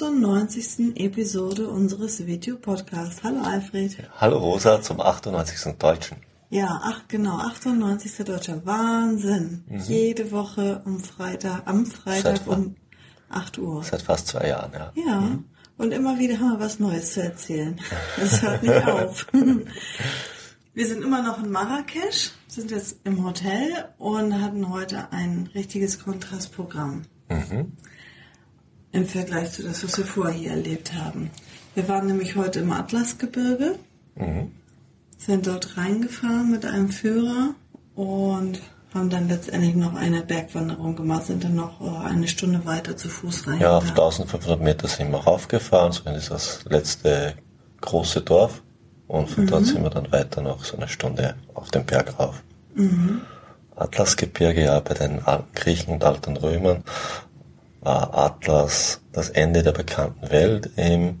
98. Episode unseres Video-Podcasts. Hallo Alfred. Hallo Rosa zum 98. Deutschen. Ja, ach genau, 98. Deutscher. Wahnsinn. Mhm. Jede Woche am Freitag, am Freitag seit um 8 Uhr. Seit fast zwei Jahren, ja. Ja. Mhm. Und immer wieder haben wir was Neues zu erzählen. Das hört nicht auf. Wir sind immer noch in Marrakesch, sind jetzt im Hotel und hatten heute ein richtiges Kontrastprogramm. Mhm im Vergleich zu das, was wir vorher hier erlebt haben. Wir waren nämlich heute im Atlasgebirge, mhm. sind dort reingefahren mit einem Führer und haben dann letztendlich noch eine Bergwanderung gemacht, sind dann noch äh, eine Stunde weiter zu Fuß rein. Ja, auf 1500 Meter sind wir raufgefahren, so in das letzte große Dorf und von mhm. dort sind wir dann weiter noch so eine Stunde auf den Berg rauf. Mhm. Atlasgebirge, ja, bei den alten Griechen und alten Römern Atlas das Ende der bekannten Welt. Im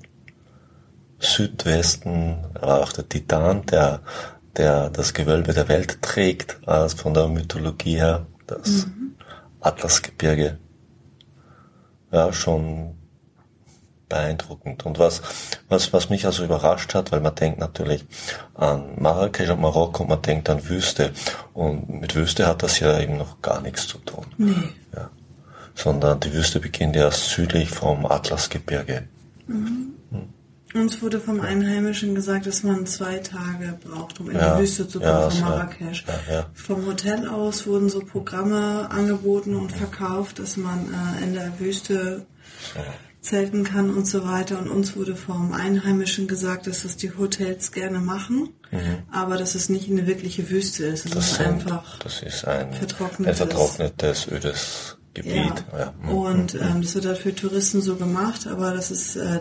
Südwesten war auch der Titan, der, der das Gewölbe der Welt trägt, als von der Mythologie her, das mhm. Atlasgebirge. Ja, schon beeindruckend. Und was, was, was mich also überrascht hat, weil man denkt natürlich an Marrakesch und Marokko und man denkt an Wüste. Und mit Wüste hat das ja eben noch gar nichts zu tun. Nee. Ja sondern die Wüste beginnt erst südlich vom Atlasgebirge. Mhm. Hm. Uns wurde vom Einheimischen gesagt, dass man zwei Tage braucht, um in ja, die Wüste zu kommen ja, von Marrakesch. Ja, vom Hotel aus wurden so Programme angeboten und verkauft, dass man äh, in der Wüste zelten kann und so weiter. Und uns wurde vom Einheimischen gesagt, dass das die Hotels gerne machen, mhm. aber dass es nicht eine wirkliche Wüste ist. Es das ist sind, einfach das ist ein vertrocknetes, ein vertrocknetes ödes Gebiet. Ja. ja. Mhm. Und mhm. ähm, das wird halt für Touristen so gemacht, aber das ist äh,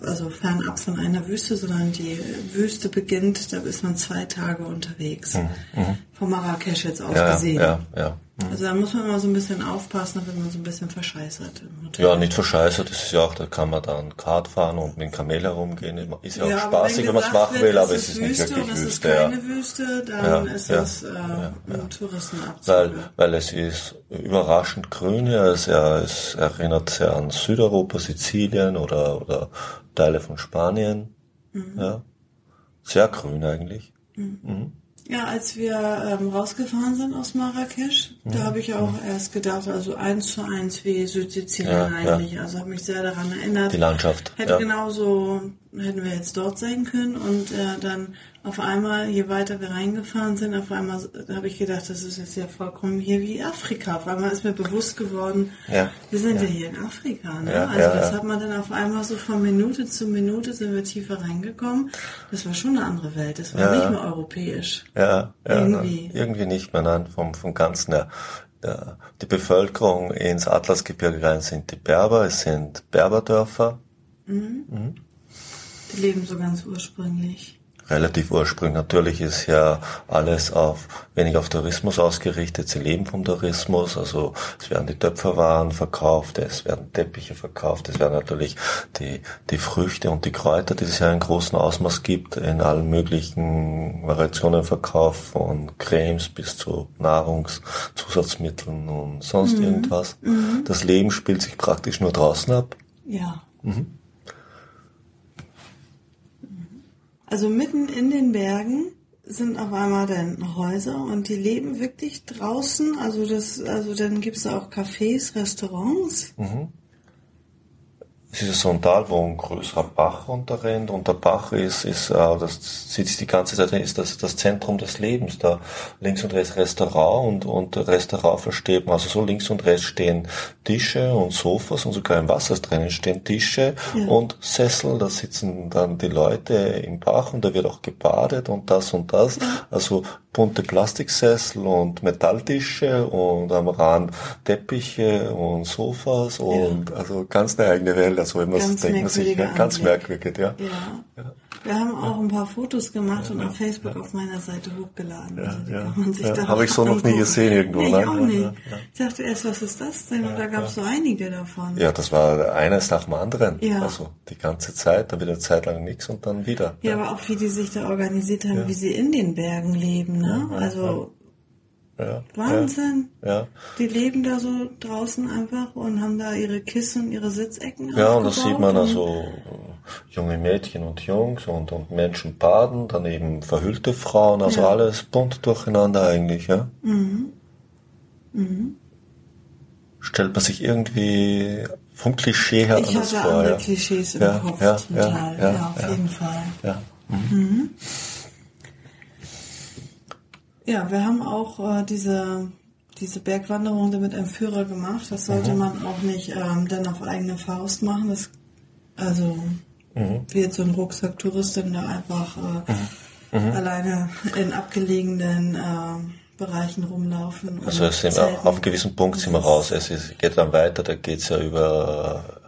also fernab von einer Wüste, sondern die Wüste beginnt, da ist man zwei Tage unterwegs. Mhm. Mhm. Von Marrakesch jetzt aus ja, gesehen. Ja, ja. Mhm. Also da muss man immer so ein bisschen aufpassen, wenn man so ein bisschen verscheißert im Hotel. Ja, nicht verscheißert, das ist ja auch, da kann man dann Kart fahren und mit dem Kamel herumgehen. Ist ja auch ja, spaßig, wenn man es machen will, aber es ist nicht wirklich Wüste. Es ist keine ja. Wüste, dann ja, ist es äh, ja, ein Touristenabzug. Weil, weil es ist überraschend grün hier, es, ja, es erinnert sehr an Südeuropa, Sizilien oder, oder Teile von Spanien. Mhm. Ja. Sehr grün eigentlich. Mhm. Mhm. Ja, als wir ähm, rausgefahren sind aus Marrakesch, mhm. da habe ich auch erst gedacht, also eins zu eins wie Südsizilien ja, eigentlich. Ja. Also habe mich sehr daran erinnert. Die Landschaft. Hätte ja. genauso, hätten wir jetzt dort sein können und äh, dann auf einmal, je weiter wir reingefahren sind, auf einmal habe ich gedacht, das ist jetzt ja vollkommen hier wie Afrika. Auf einmal ist mir bewusst geworden, ja, wir sind ja, ja hier in Afrika. Ne? Ja, also das hat man dann auf einmal so von Minute zu Minute sind wir tiefer reingekommen. Das war schon eine andere Welt. Das war nicht mehr europäisch. Ja, irgendwie. irgendwie nicht mehr, nein, vom, vom Ganzen her. Ja, die Bevölkerung ins Atlasgebirge rein sind die Berber, es sind Berberdörfer. Mhm. Mhm. Die leben so ganz ursprünglich relativ ursprünglich. Natürlich ist ja alles auf wenig auf Tourismus ausgerichtet. Sie leben vom Tourismus. Also es werden die Töpferwaren verkauft, es werden Teppiche verkauft, es werden natürlich die, die Früchte und die Kräuter, die es ja in großem Ausmaß gibt, in allen möglichen Variationen verkauft, von Cremes bis zu Nahrungszusatzmitteln und sonst mhm. irgendwas. Mhm. Das Leben spielt sich praktisch nur draußen ab. Ja. Mhm. Also mitten in den Bergen sind auf einmal dann Häuser und die leben wirklich draußen. Also das, also dann gibt es auch Cafés, Restaurants. Mhm. Es ist so ein Tal, wo ein größerer Bach runterrennt und der Bach ist, ist äh, das sieht sich die ganze Zeit, ist das das Zentrum des Lebens. Da links und rechts Restaurant und, und Restaurant versteht man. Also so links und rechts stehen Tische und Sofas und sogar im Wasser drinnen stehen Tische ja. und Sessel. Da sitzen dann die Leute im Bach und da wird auch gebadet und das und das. Ja. Also bunte Plastiksessel und Metalltische und am Rand Teppiche und Sofas und ja. also ganz eine eigene Welt. Also wenn man denkt man sich, ganz merkwürdig, ja. ja. ja. Wir haben auch ein paar Fotos gemacht und auf Facebook auf meiner Seite hochgeladen. Ja, also ja, kann man sich ja. da Habe ich so noch nie gesehen irgendwo, Nee, ich ne? auch Ja, nicht. ja, ja. Ich dachte erst, was ist das denn? Und da gab es so einige davon. Ja, das war eines nach dem anderen. Ja. Also die ganze Zeit, dann wieder eine Zeit lang nichts und dann wieder. Ja, aber auch wie die sich da organisiert haben, wie sie in den Bergen leben, ne? also Ja, Wahnsinn. Ja, Die leben da so draußen einfach und haben da ihre Kissen und ihre Sitzecken ja. ja und das sieht man also äh, junge Mädchen und Jungs und, und Menschen baden, dann eben verhüllte Frauen, also Ja. alles bunt durcheinander eigentlich, ja. Mhm. Stellt man sich irgendwie vom Klischee her Ich anders hatte vor, andere ja. Klischees im Ja, Kopf ja, zum ja, Teil. ja, Ja, auf ja. jeden Fall. Ja. Ja, wir haben auch äh, diese, diese Bergwanderung mit einem Führer gemacht. Das sollte Mhm. man auch nicht ähm, dann auf eigene Faust machen. Das, also Mhm. wie jetzt so ein Rucksack-Touristin da einfach äh, alleine in abgelegenen äh, Bereichen rumlaufen. Also es sind auf einem gewissen Punkt sind wir raus. Es ist, geht dann weiter, da geht's ja über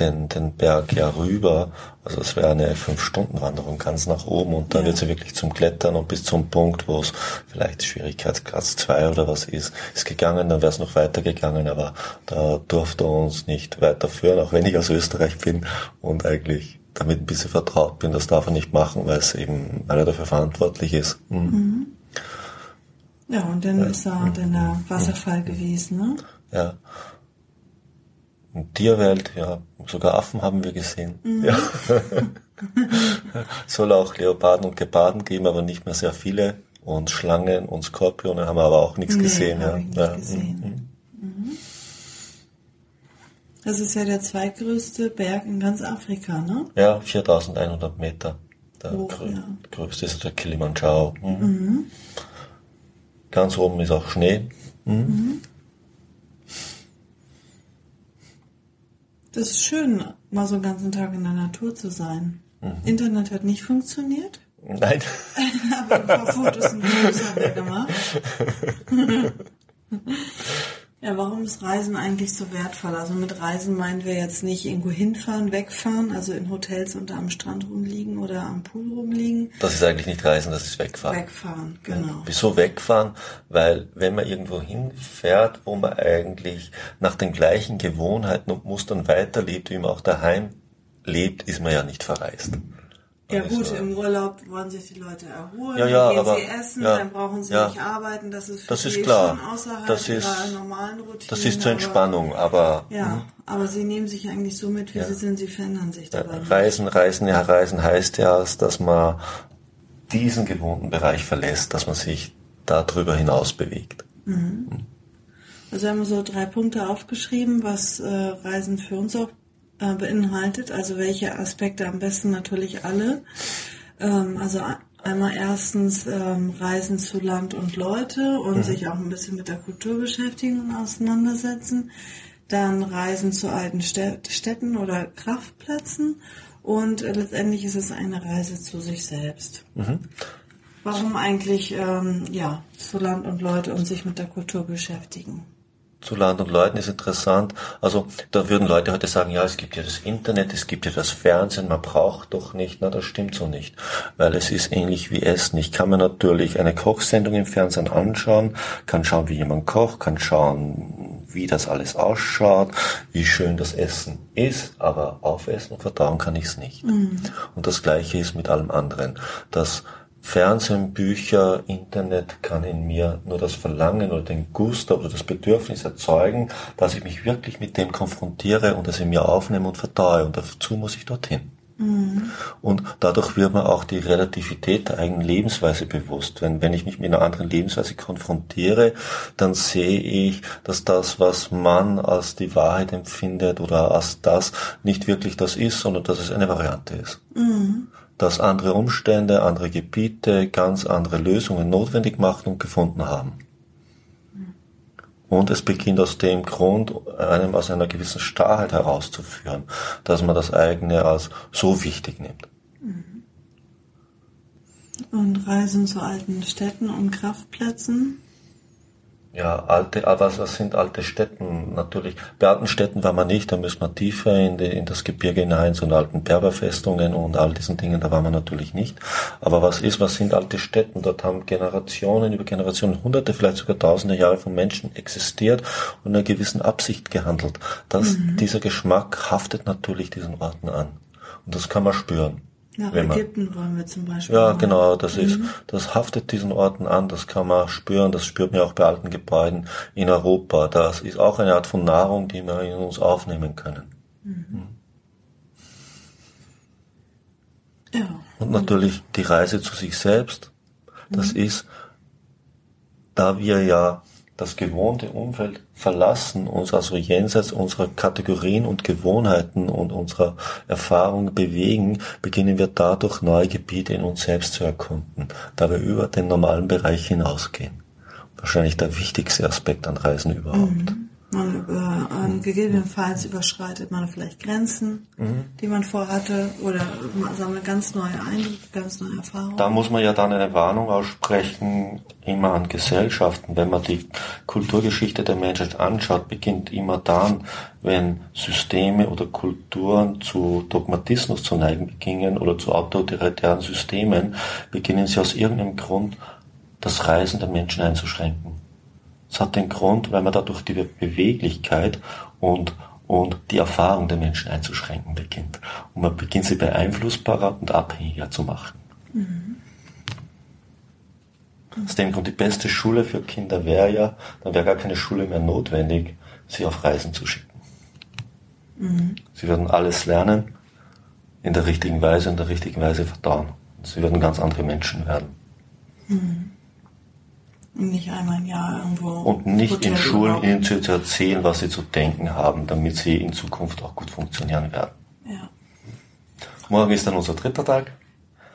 den, den Berg ja rüber. Also es wäre eine Fünf-Stunden-Wanderung ganz nach oben und dann Ja. wird's ja wirklich zum Klettern und bis zum Punkt, wo es vielleicht Schwierigkeitsgrad 2 oder was ist, ist gegangen, dann wäre es noch weiter gegangen, aber da durfte er uns nicht weiterführen, auch wenn ich aus Österreich bin und eigentlich damit ein bisschen vertraut bin, das darf er nicht machen, weil es eben, weil er dafür verantwortlich ist. Mhm. Ja, und dann ist da dann der Wasserfall gewesen, ne? Ja. Und Tierwelt, ja, sogar Affen haben wir gesehen. Ja. Soll auch Leoparden und Geparden geben, aber nicht mehr sehr viele. Und Schlangen und Skorpione haben wir aber auch nichts Nee, gesehen. Ja. ich nicht ja. gesehen. Das ist ja der zweitgrößte Berg in ganz Afrika, ne? ja, 4100 Meter. Der Hoch, grö ja. größte ist der Kilimanjaro. Mhm. Ganz oben ist auch Schnee. Das ist schön, mal so einen ganzen Tag in der Natur zu sein. Mhm. Internet hat nicht funktioniert, Nein. aber ein paar Fotos und Videos haben wir gemacht. Ja, warum ist Reisen eigentlich so wertvoll? Also mit Reisen meinen wir jetzt nicht irgendwo hinfahren, wegfahren, also in Hotels und am Strand rumliegen oder am Pool rumliegen. Das ist eigentlich nicht Reisen, das ist Wegfahren. Wegfahren, genau. Wieso wegfahren? Weil wenn man irgendwo hinfährt, wo man eigentlich nach den gleichen Gewohnheiten und Mustern weiterlebt, wie man auch daheim lebt, ist man ja nicht verreist. Ja Also, gut, im Urlaub wollen sich die Leute erholen, Ja, ja, dann gehen aber- sie essen, ja, dann brauchen sie ja. nicht arbeiten, das ist für Das ist klar. schon außerhalb Das ist- ihrer normalen Routine. Das ist zur Entspannung, aber Ja, aber sie nehmen sich eigentlich so mit, wie sie sind, sie verändern sich dabei. nicht. Reisen, Reisen, ja, Reisen heißt ja, dass man diesen gewohnten Bereich verlässt, dass man sich darüber hinaus bewegt. Also wir haben so drei Punkte aufgeschrieben, was äh, Reisen für uns auch äh, beinhaltet. Also welche Aspekte am besten natürlich alle. Ähm, also einmal erstens ähm, Reisen zu Land und Leute und sich auch ein bisschen mit der Kultur beschäftigen und auseinandersetzen. Dann Reisen zu alten Städ- Städten oder Kraftplätzen. Und äh, letztendlich ist es eine Reise zu sich selbst. Warum eigentlich ähm, ja zu Land und Leute und sich mit der Kultur beschäftigen? Zu Land und Leuten ist interessant. Also da würden Leute heute sagen, ja, es gibt ja das Internet, es gibt ja das Fernsehen, man braucht doch nicht. Na, das stimmt so nicht, weil es ist ähnlich wie Essen. Ich kann mir natürlich eine Kochsendung im Fernsehen anschauen, kann schauen, wie jemand kocht, kann schauen, wie das alles ausschaut, wie schön das Essen ist, aber aufessen und verdauen kann ich es nicht. Und das Gleiche ist mit allem anderen. Das Fernsehen, Bücher, Internet kann in mir nur das Verlangen oder den Gusto oder das Bedürfnis erzeugen, dass ich mich wirklich mit dem konfrontiere und es in mir aufnehme und verdaue. Und dazu muss ich dorthin. Und dadurch wird mir auch die Relativität der eigenen Lebensweise bewusst. Wenn, wenn ich mich mit einer anderen Lebensweise konfrontiere, dann sehe ich, dass das, was man als die Wahrheit empfindet oder als das nicht wirklich das ist, sondern dass es eine Variante ist dass andere Umstände, andere Gebiete ganz andere Lösungen notwendig machen und gefunden haben. Und es beginnt aus dem Grund, einem aus einer gewissen Starrheit herauszuführen, dass man das eigene als so wichtig nimmt. Und Reisen zu alten Städten und Kraftplätzen. Ja, alte, aber was sind alte Städten? Natürlich, bei alten Städten war man nicht, da müssen wir tiefer in, die, in das Gebirge hinein, so in alten Berberfestungen und all diesen Dingen, da war man natürlich nicht. Aber was ist, was sind alte Städten? Dort haben Generationen über Generationen, hunderte, vielleicht sogar tausende Jahre von Menschen existiert und in einer gewissen Absicht gehandelt. Das, mhm. Dieser Geschmack haftet natürlich diesen Orten an. Und das kann man spüren. Nach Ägypten wollen wir zum Beispiel. Ja, mal. genau, das mhm. ist, das haftet diesen Orten an, das kann man spüren, das spürt man auch bei alten Gebäuden in Europa. Das ist auch eine Art von Nahrung, die wir in uns aufnehmen können. Mhm. Ja. Und natürlich die Reise zu sich selbst, das mhm. ist, da wir ja das gewohnte Umfeld verlassen, uns also jenseits unserer Kategorien und Gewohnheiten und unserer Erfahrung bewegen, beginnen wir dadurch neue Gebiete in uns selbst zu erkunden, da wir über den normalen Bereich hinausgehen. Wahrscheinlich der wichtigste Aspekt an Reisen überhaupt. Mhm. Man über, ähm, gegebenenfalls überschreitet man vielleicht Grenzen, mhm. die man vorhatte, oder man sammelt ganz neue Eindrücke, ganz neue Erfahrungen. Da muss man ja dann eine Warnung aussprechen, immer an Gesellschaften. Wenn man die Kulturgeschichte der Menschheit anschaut, beginnt immer dann, wenn Systeme oder Kulturen zu Dogmatismus zu neigen beginnen oder zu autoritären Systemen, beginnen sie aus irgendeinem Grund das Reisen der Menschen einzuschränken. Es hat den Grund, weil man dadurch die Beweglichkeit und, und die Erfahrung der Menschen einzuschränken beginnt. Und man beginnt sie beeinflussbarer und abhängiger zu machen. Mhm. Aus dem Grund die beste Schule für Kinder wäre ja, dann wäre gar keine Schule mehr notwendig, sie auf Reisen zu schicken. Mhm. Sie würden alles lernen, in der richtigen Weise, in der richtigen Weise verdauen. Sie würden ganz andere Menschen werden. Mhm. Nicht einmal im Jahr irgendwo. Und nicht Hotel in Schulen ihnen zu, erzählen, was sie zu denken haben, damit sie in Zukunft auch gut funktionieren werden. Ja. Morgen ist dann unser dritter Tag.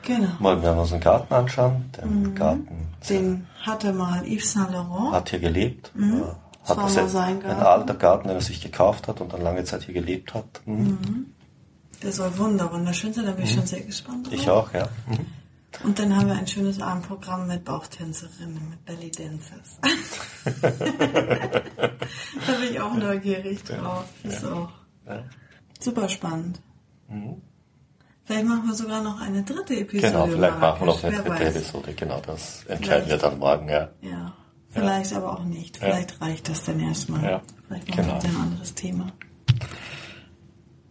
Genau. Morgen werden wir uns den Garten anschauen. Den mhm. Garten. Den hatte mal Yves Saint Laurent. Hat hier gelebt. Mhm. Hat das das ein, ein alter Garten, den er sich gekauft hat und dann lange Zeit hier gelebt hat. Mhm. mhm. Der soll wunder wunderschön sein, da bin ich mhm. schon sehr gespannt drauf. Ich auch, ja. Und dann haben wir ein schönes Abendprogramm mit Bauchtänzerinnen, mit Belly Dancers. da bin ich auch neugierig drauf. Ist auch super spannend. Mhm. Vielleicht machen wir sogar noch eine dritte Episode. Genau, vielleicht machen wir noch eine dritte weiß. Episode. Genau, das entscheiden vielleicht. wir dann morgen, ja. Ja, vielleicht ja. aber auch nicht. Vielleicht ja. reicht das dann erstmal. Ja. Vielleicht machen genau. wir ein anderes Thema.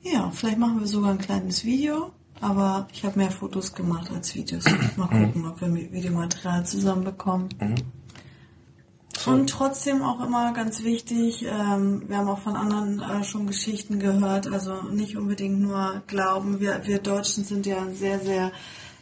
Ja, vielleicht machen wir sogar ein kleines Video aber ich habe mehr Fotos gemacht als Videos. Mal gucken, ob wir Videomaterial zusammenbekommen. Mhm. So. Und trotzdem auch immer ganz wichtig, ähm, wir haben auch von anderen äh, schon Geschichten gehört, also nicht unbedingt nur glauben. Wir, wir Deutschen sind ja sehr, sehr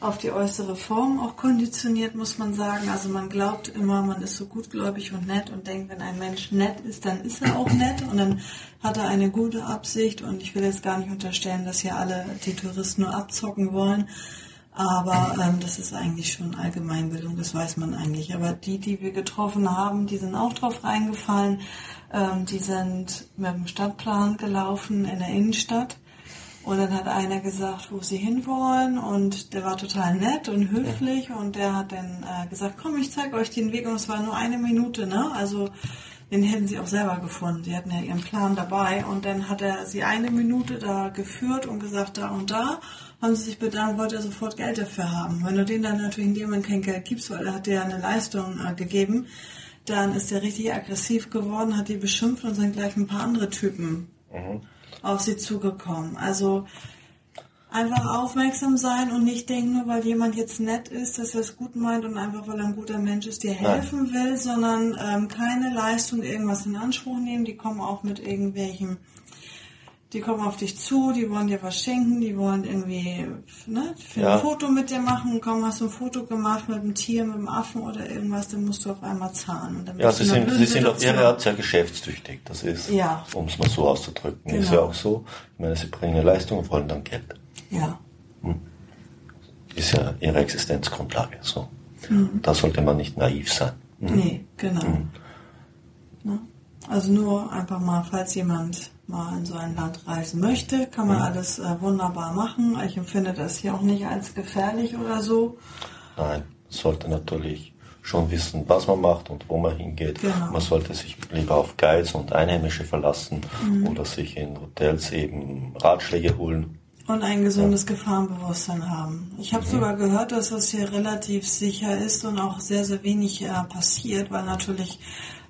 auf die äußere Form auch konditioniert, muss man sagen. Also man glaubt immer, man ist so gutgläubig und nett und denkt, wenn ein Mensch nett ist, dann ist er auch nett und dann hat er eine gute Absicht und ich will jetzt gar nicht unterstellen, dass hier alle die Touristen nur abzocken wollen. Aber ähm, das ist eigentlich schon Allgemeinbildung, das weiß man eigentlich. Aber die, die wir getroffen haben, die sind auch drauf reingefallen. Ähm, die sind mit dem Stadtplan gelaufen in der Innenstadt und dann hat einer gesagt, wo sie hinwollen und der war total nett und höflich und der hat dann äh, gesagt, komm, ich zeige euch den Weg und es war nur eine Minute, ne? Also den hätten sie auch selber gefunden. Sie hatten ja ihren Plan dabei und dann hat er sie eine Minute da geführt und gesagt, da und da haben sie sich bedankt, wollte er sofort Geld dafür haben. Wenn du denen dann natürlich in dem Moment kein Geld gibst, weil er hat dir ja eine Leistung äh, gegeben, dann ist er richtig aggressiv geworden, hat die beschimpft und sind gleich ein paar andere Typen. Mhm auf sie zugekommen. Also einfach aufmerksam sein und nicht denken, nur weil jemand jetzt nett ist, dass er es gut meint und einfach weil er ein guter Mensch ist, dir helfen Nein. will, sondern ähm, keine Leistung irgendwas in Anspruch nehmen. Die kommen auch mit irgendwelchen die kommen auf dich zu, die wollen dir was schenken, die wollen irgendwie ne, für ja. ein Foto mit dir machen. Komm, hast du ein Foto gemacht mit einem Tier, mit einem Affen oder irgendwas, dann musst du auf einmal zahlen. ja, sie sind, sie sind auf ihre Art sehr geschäftstüchtig. Das ist, ja. um es mal so auszudrücken, genau. ist ja auch so. Ich meine, sie bringen eine Leistung und wollen dann Geld. Ja. Hm. Ist ja ihre Existenzgrundlage. So. Mhm. Da sollte man nicht naiv sein. Mhm. Nee, genau. Mhm. Also nur einfach mal, falls jemand mal in so ein Land reisen möchte, kann man mhm. alles äh, wunderbar machen. Ich empfinde das hier auch nicht als gefährlich oder so. Nein, sollte natürlich schon wissen, was man macht und wo man hingeht. Genau. Man sollte sich lieber auf Guides und Einheimische verlassen oder sich in Hotels eben Ratschläge holen. Und ein gesundes Gefahrenbewusstsein haben. Ich habe sogar gehört, dass das hier relativ sicher ist und auch sehr, sehr wenig äh, passiert, weil natürlich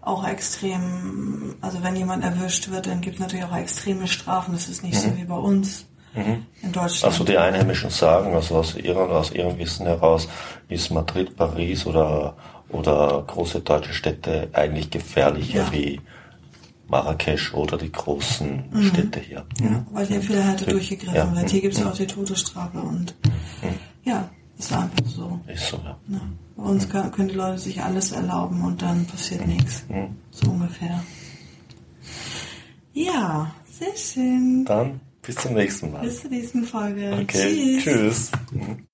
auch extrem, also wenn jemand erwischt wird, dann gibt es natürlich auch extreme Strafen. Das ist nicht so wie bei uns in Deutschland. Also die Einheimischen sagen, also aus ihrem, aus ihrem Wissen heraus, ist Madrid, Paris oder, oder große deutsche Städte eigentlich gefährlicher Ja. wie Marrakesch oder die großen Städte hier. Ja, weil hier viel härter Ja. durchgegriffen wird. Hier gibt es auch die Todesstrafe und ja, ist einfach so. Ist so, ja. Ne? Bei uns können, können die Leute sich alles erlauben und dann passiert nichts. So ungefähr. Ja, sehr schön. Dann bis zum nächsten Mal. Bis zur nächsten Folge. Okay, Tschüss. tschüss. Mhm.